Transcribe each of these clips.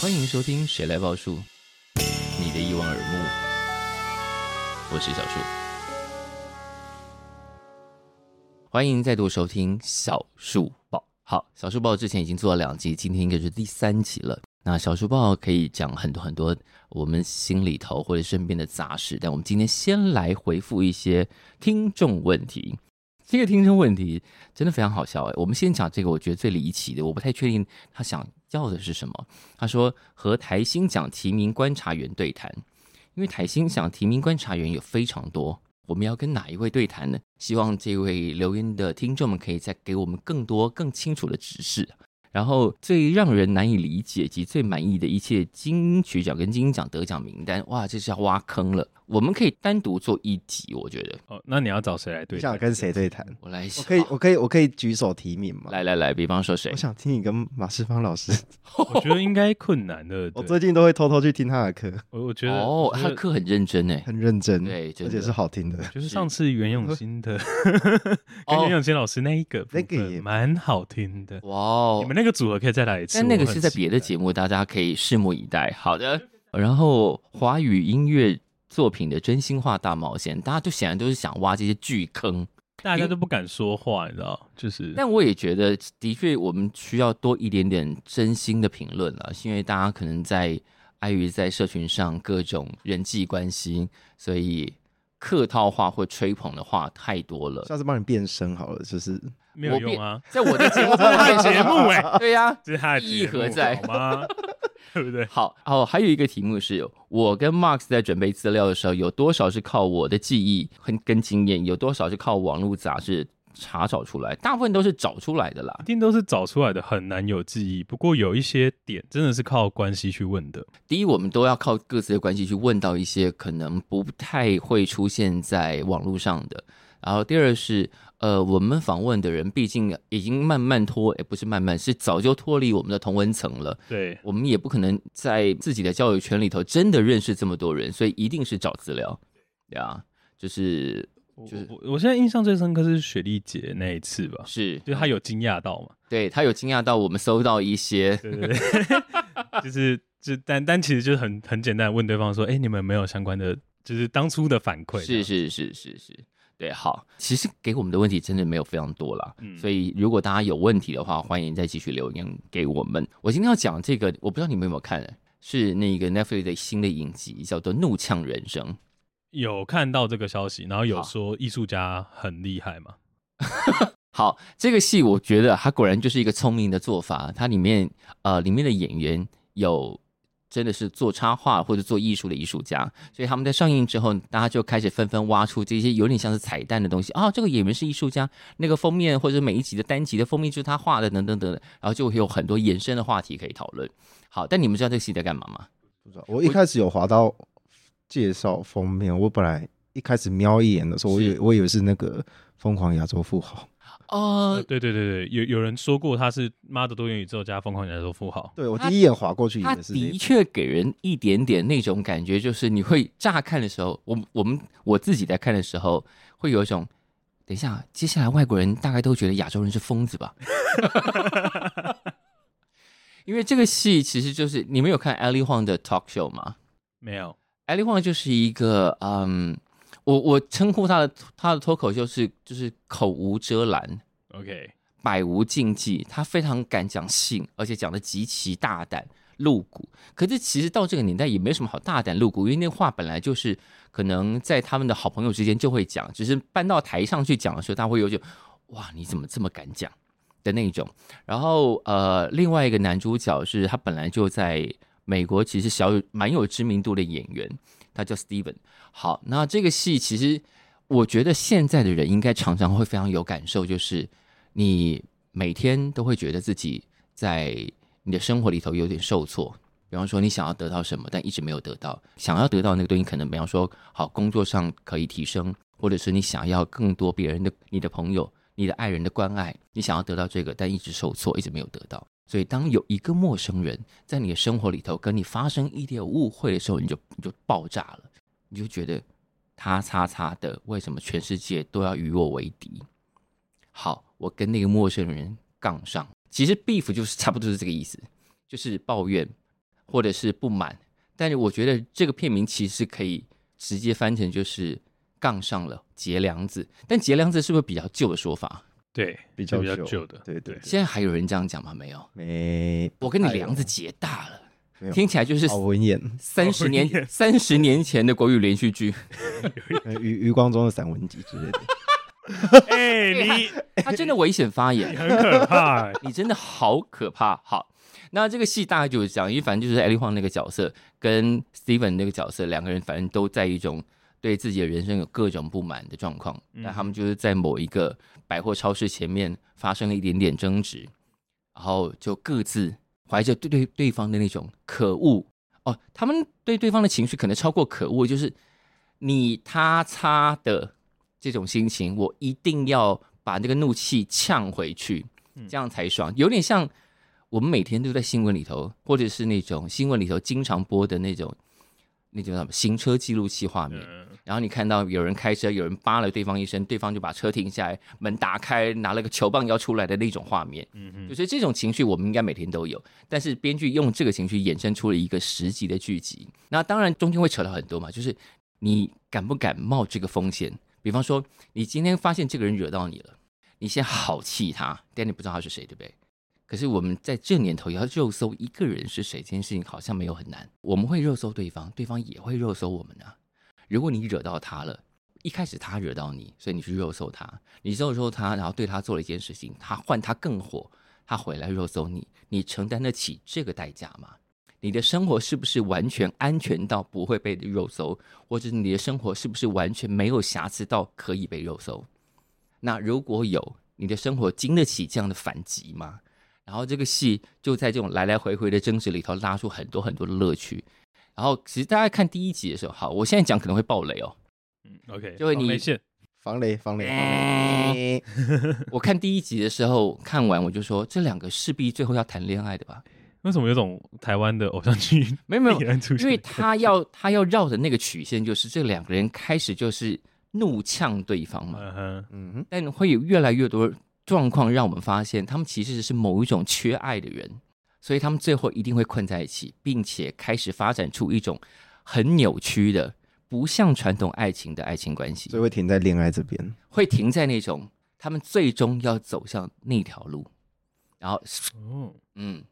欢迎收听《谁来报数》，你的一望而目，我是小树。欢迎再度收听小树报。好，小树报之前已经做了两集，今天应该是第三集了。那小书报可以讲很多很多我们心里头或者身边的杂事，但我们今天先来回复一些听众问题。这个听众问题真的非常好笑哎！我们先讲这个，我觉得最离奇的，我不太确定他想要的是什么。他说和台新奖提名观察员对谈，因为台新奖提名观察员有非常多，我们要跟哪一位对谈呢？希望这位留言的听众们可以再给我们更多更清楚的指示。然后最让人难以理解及最满意的一切金曲奖跟金鹰奖得奖名单，哇，这是要挖坑了。我们可以单独做一集，我觉得。哦，那你要找谁来对？你想跟谁对谈？我来想，我可以，我可以，我可以举手提名吗？来来来，比方说谁？我想听你跟马世芳老师。我觉得应该困难的。我最近都会偷偷去听他的课。我我觉得哦，他的课很认真诶，很认真，对，而且是好听的。就是上次袁永新的，跟袁永新老师那一个，那个也蛮好听的。哇哦，你们那个组合可以再来一次。但那个是在别的节目，大家可以拭目以待。好的，然后华语音乐。作品的真心话大冒险，大家就显然都是想挖这些巨坑，大家都不敢说话，你知道？就是，但我也觉得，的确我们需要多一点点真心的评论了，是因为大家可能在碍于在社群上各种人际关系，所以客套话或吹捧的话太多了。下次帮你变声好了，就是没有用啊，在我的节目上看 节目哎，对呀、啊，这是他的意义何在？好吗？对不对？好哦，还有一个题目是我跟 Marks 在准备资料的时候，有多少是靠我的记忆和跟经验，有多少是靠网络杂志查找出来？大部分都是找出来的啦，一定都是找出来的，很难有记忆。不过有一些点真的是靠关系去问的。第一，我们都要靠各自的关系去问到一些可能不太会出现在网络上的。然后第二是。呃，我们访问的人毕竟已经慢慢脱，也不是慢慢，是早就脱离我们的同文层了。对，我们也不可能在自己的交友圈里头真的认识这么多人，所以一定是找资料。对啊，就是就是我，我，我现在印象最深刻是雪莉姐那一次吧，是，就她有惊讶到嘛？对，她有惊讶到我们收到一些，对对对，就是就但但其实就是很很简单，问对方说，哎，你们没有相关的，就是当初的反馈？是是是是是。对，好，其实给我们的问题真的没有非常多啦，嗯，所以如果大家有问题的话，欢迎再继续留言给我们。我今天要讲这个，我不知道你们有没有看，是那个 Netflix 的新的影集，叫做《怒呛人生》。有看到这个消息，然后有说艺术家很厉害嘛？好，这个戏我觉得它果然就是一个聪明的做法，它里面呃里面的演员有。真的是做插画或者做艺术的艺术家，所以他们在上映之后，大家就开始纷纷挖出这些有点像是彩蛋的东西啊。这个演员是艺术家，那个封面或者每一集的单集的封面就是他画的，等等等等，然后就会有很多延伸的话题可以讨论。好，但你们知道这个戏在干嘛吗？不知道。我一开始有滑到介绍封面，我本来一开始瞄一眼的时候，我以为我以为是那个疯狂亚洲富豪。哦、uh，对对对对，有有人说过他是妈的多元宇宙加疯狂亚洲富豪。对，我第一眼划过去也是，他的确给人一点点那种感觉，就是你会乍看的时候，我我们我自己在看的时候，会有一种，等一下，接下来外国人大概都觉得亚洲人是疯子吧？因为这个戏其实就是你们有看 Ellie Huang 的 talk show 吗？没有，Ali Huang 就是一个嗯。我我称呼他的他的脱口秀是就是口无遮拦，OK，百无禁忌，他非常敢讲性，而且讲的极其大胆露骨。可是其实到这个年代也没什么好大胆露骨，因为那话本来就是可能在他们的好朋友之间就会讲，只是搬到台上去讲的时候，他会有种哇你怎么这么敢讲的那种。然后呃，另外一个男主角是他本来就在美国，其实小有蛮有知名度的演员。他叫 Steven。好，那这个戏其实我觉得现在的人应该常常会非常有感受，就是你每天都会觉得自己在你的生活里头有点受挫。比方说，你想要得到什么，但一直没有得到；想要得到那个东西，可能比方说，好工作上可以提升，或者是你想要更多别人的、你的朋友、你的爱人的关爱，你想要得到这个，但一直受挫，一直没有得到。所以当有一个陌生人在你的生活里头跟你发生一点误会的时候，你就你就爆炸了，你就觉得他叉叉的，为什么全世界都要与我为敌？好，我跟那个陌生人杠上，其实 beef 就是差不多是这个意思，就是抱怨或者是不满。但是我觉得这个片名其实可以直接翻成就是杠上了结梁子，但结梁子是不是比较旧的说法？对，比较比较旧的。对对，现在还有人这样讲吗？没有，没。我跟你梁子结大了，听起来就是 好文言。三十年三十年前的国语连续剧，余余光中的散文集之类的。哎，你他真的危险发言，很可怕，你真的好可怕。好，那这个戏大概就是这样，因为反正就是 Ellie Huang 那个角色跟 Steven 那个角色两个人，反正都在一种对自己的人生有各种不满的状况。那他们就是在某一个百货超市前面发生了一点点争执，然后就各自怀着对对对方的那种可恶哦，他们对对方的情绪可能超过可恶，就是你他擦的。这种心情，我一定要把那个怒气呛回去，这样才爽。有点像我们每天都在新闻里头，或者是那种新闻里头经常播的那种那叫什么行车记录器画面。然后你看到有人开车，有人扒了对方一身，对方就把车停下来，门打开，拿了个球棒要出来的那种画面。嗯，就是这种情绪，我们应该每天都有。但是编剧用这个情绪衍生出了一个十集的剧集。那当然中间会扯到很多嘛，就是你敢不敢冒这个风险？比方说，你今天发现这个人惹到你了，你先好气他，但你不知道他是谁，对不对？可是我们在这年头要肉搜一个人是谁，这件事情好像没有很难。我们会肉搜对方，对方也会肉搜我们啊。如果你惹到他了，一开始他惹到你，所以你去肉搜他，你肉搜他，然后对他做了一件事情，他换他更火，他回来肉搜你，你承担得起这个代价吗？你的生活是不是完全安全到不会被肉搜，或者你的生活是不是完全没有瑕疵到可以被肉搜？那如果有，你的生活经得起这样的反击吗？然后这个戏就在这种来来回回的争执里头拉出很多很多的乐趣。然后其实大家看第一集的时候，好，我现在讲可能会爆雷哦。嗯，OK，就会你防雷防雷防雷。我看第一集的时候，看完我就说，这两个势必最后要谈恋爱的吧。为什么有种台湾的偶像剧？没有没有，因为他要他要绕的那个曲线就是这两个人开始就是怒呛对方嘛，嗯哼嗯哼，但会有越来越多状况让我们发现，他们其实是某一种缺爱的人，所以他们最后一定会困在一起，并且开始发展出一种很扭曲的、不像传统爱情的爱情关系，所以会停在恋爱这边，会停在那种他们最终要走向那条路，然后，嗯。嗯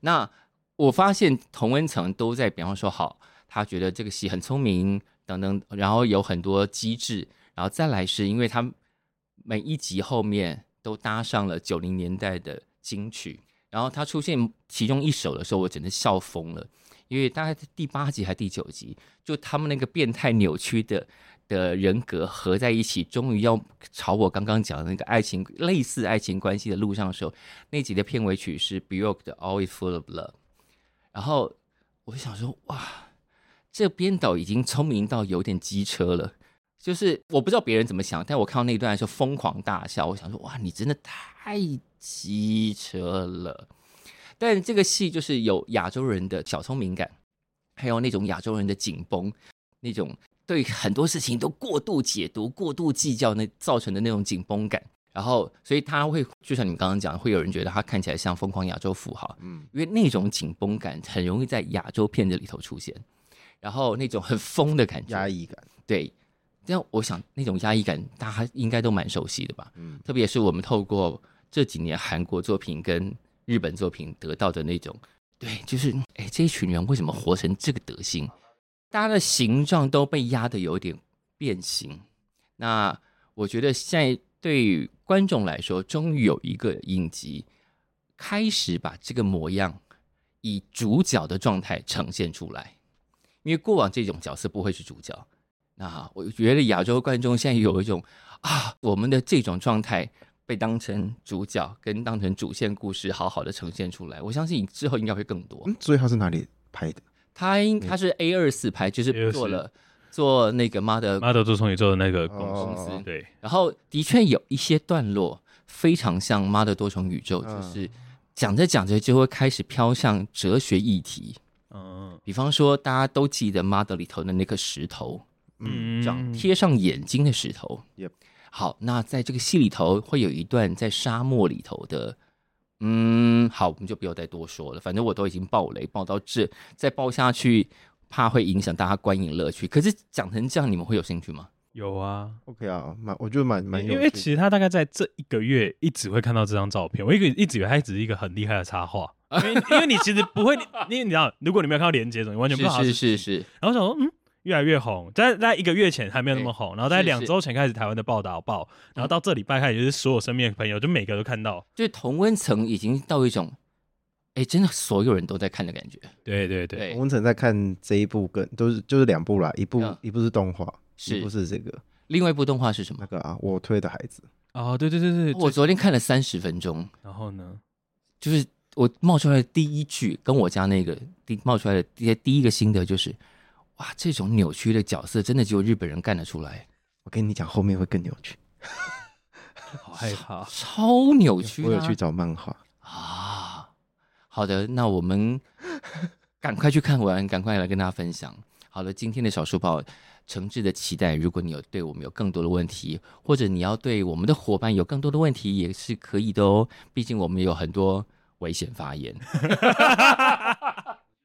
那我发现同温层都在，比方说好，他觉得这个戏很聪明等等，然后有很多机智，然后再来是因为他每一集后面都搭上了九零年代的金曲，然后他出现其中一首的时候，我真的笑疯了，因为大概第八集还第九集，就他们那个变态扭曲的的人格合在一起，终于要朝我刚刚讲的那个爱情类似爱情关系的路上的时候，那集的片尾曲是 Björk 的 Always Full of Love，然后我就想说，哇，这编导已经聪明到有点机车了，就是我不知道别人怎么想，但我看到那一段的时候疯狂大笑，我想说，哇，你真的太机车了。但这个戏就是有亚洲人的小聪明感，还有那种亚洲人的紧绷，那种。对很多事情都过度解读、过度计较，那造成的那种紧绷感，然后所以他会就像你们刚刚讲，会有人觉得他看起来像疯狂亚洲富豪，嗯，因为那种紧绷感很容易在亚洲片子里头出现，然后那种很疯的感觉、压抑感，对，这样我想那种压抑感大家应该都蛮熟悉的吧，嗯，特别是我们透过这几年韩国作品跟日本作品得到的那种，对，就是哎，这一群人为什么活成这个德行？大家的形状都被压得有点变形，那我觉得现在对于观众来说，终于有一个影集开始把这个模样以主角的状态呈现出来，因为过往这种角色不会是主角。那我觉得亚洲观众现在有一种啊，我们的这种状态被当成主角跟当成主线故事好好的呈现出来，我相信之后应该会更多。嗯，所以他是哪里拍的？他应他是 A 二四拍，就是做了做那个妈的妈的多重宇宙的那个公司，哦、对。然后的确有一些段落非常像妈的多重宇宙，就是讲着讲着就会开始飘向哲学议题。嗯比方说，大家都记得《Mother》里头的那颗石头，嗯，这样贴上眼睛的石头。Yep 好，那在这个戏里头会有一段在沙漠里头的，嗯，好，我们就不要再多说了。反正我都已经爆雷爆到这，再爆下去怕会影响大家观影乐趣。可是讲成这样，你们会有兴趣吗？有啊，OK 啊，蛮我觉得蛮蛮有趣，因为其实他大概在这一个月一直会看到这张照片，我一个一直以为他只是一个很厉害的插画，因为因为你其实不会，因为你知道，如果你没有看到连接，你完全不知道是是是是是，然后我想说，嗯，越来越红，在在一个月前还没有那么红，然后在两周前开始台湾的报道报，然后到这礼拜开始就是所有身边的朋友就每个都看到，就是同温层已经到一种，哎，真的所有人都在看的感觉。对对对，同温层在看这一部跟都是就是两部啦，一部、嗯。一部是动画，是。一部是这个。另外一部动画是什么？那个啊，我推的孩子，哦，对对对对，我昨天看了三十分钟，然后呢，就是我冒出来的第一句，跟我家那个第冒出来的第第一个心得就是，哇，这种扭曲的角色真的只有日本人干得出来，我跟你讲后面会更扭曲，好害怕，超扭曲、啊。我有去找漫画，啊。好的，那我们 赶快去看完，赶快来跟大家分享。好了，今天的小书包诚挚的期待，如果你有对我们有更多的问题，或者你要对我们的伙伴有更多的问题，也是可以的哦。毕竟我们有很多危险发言。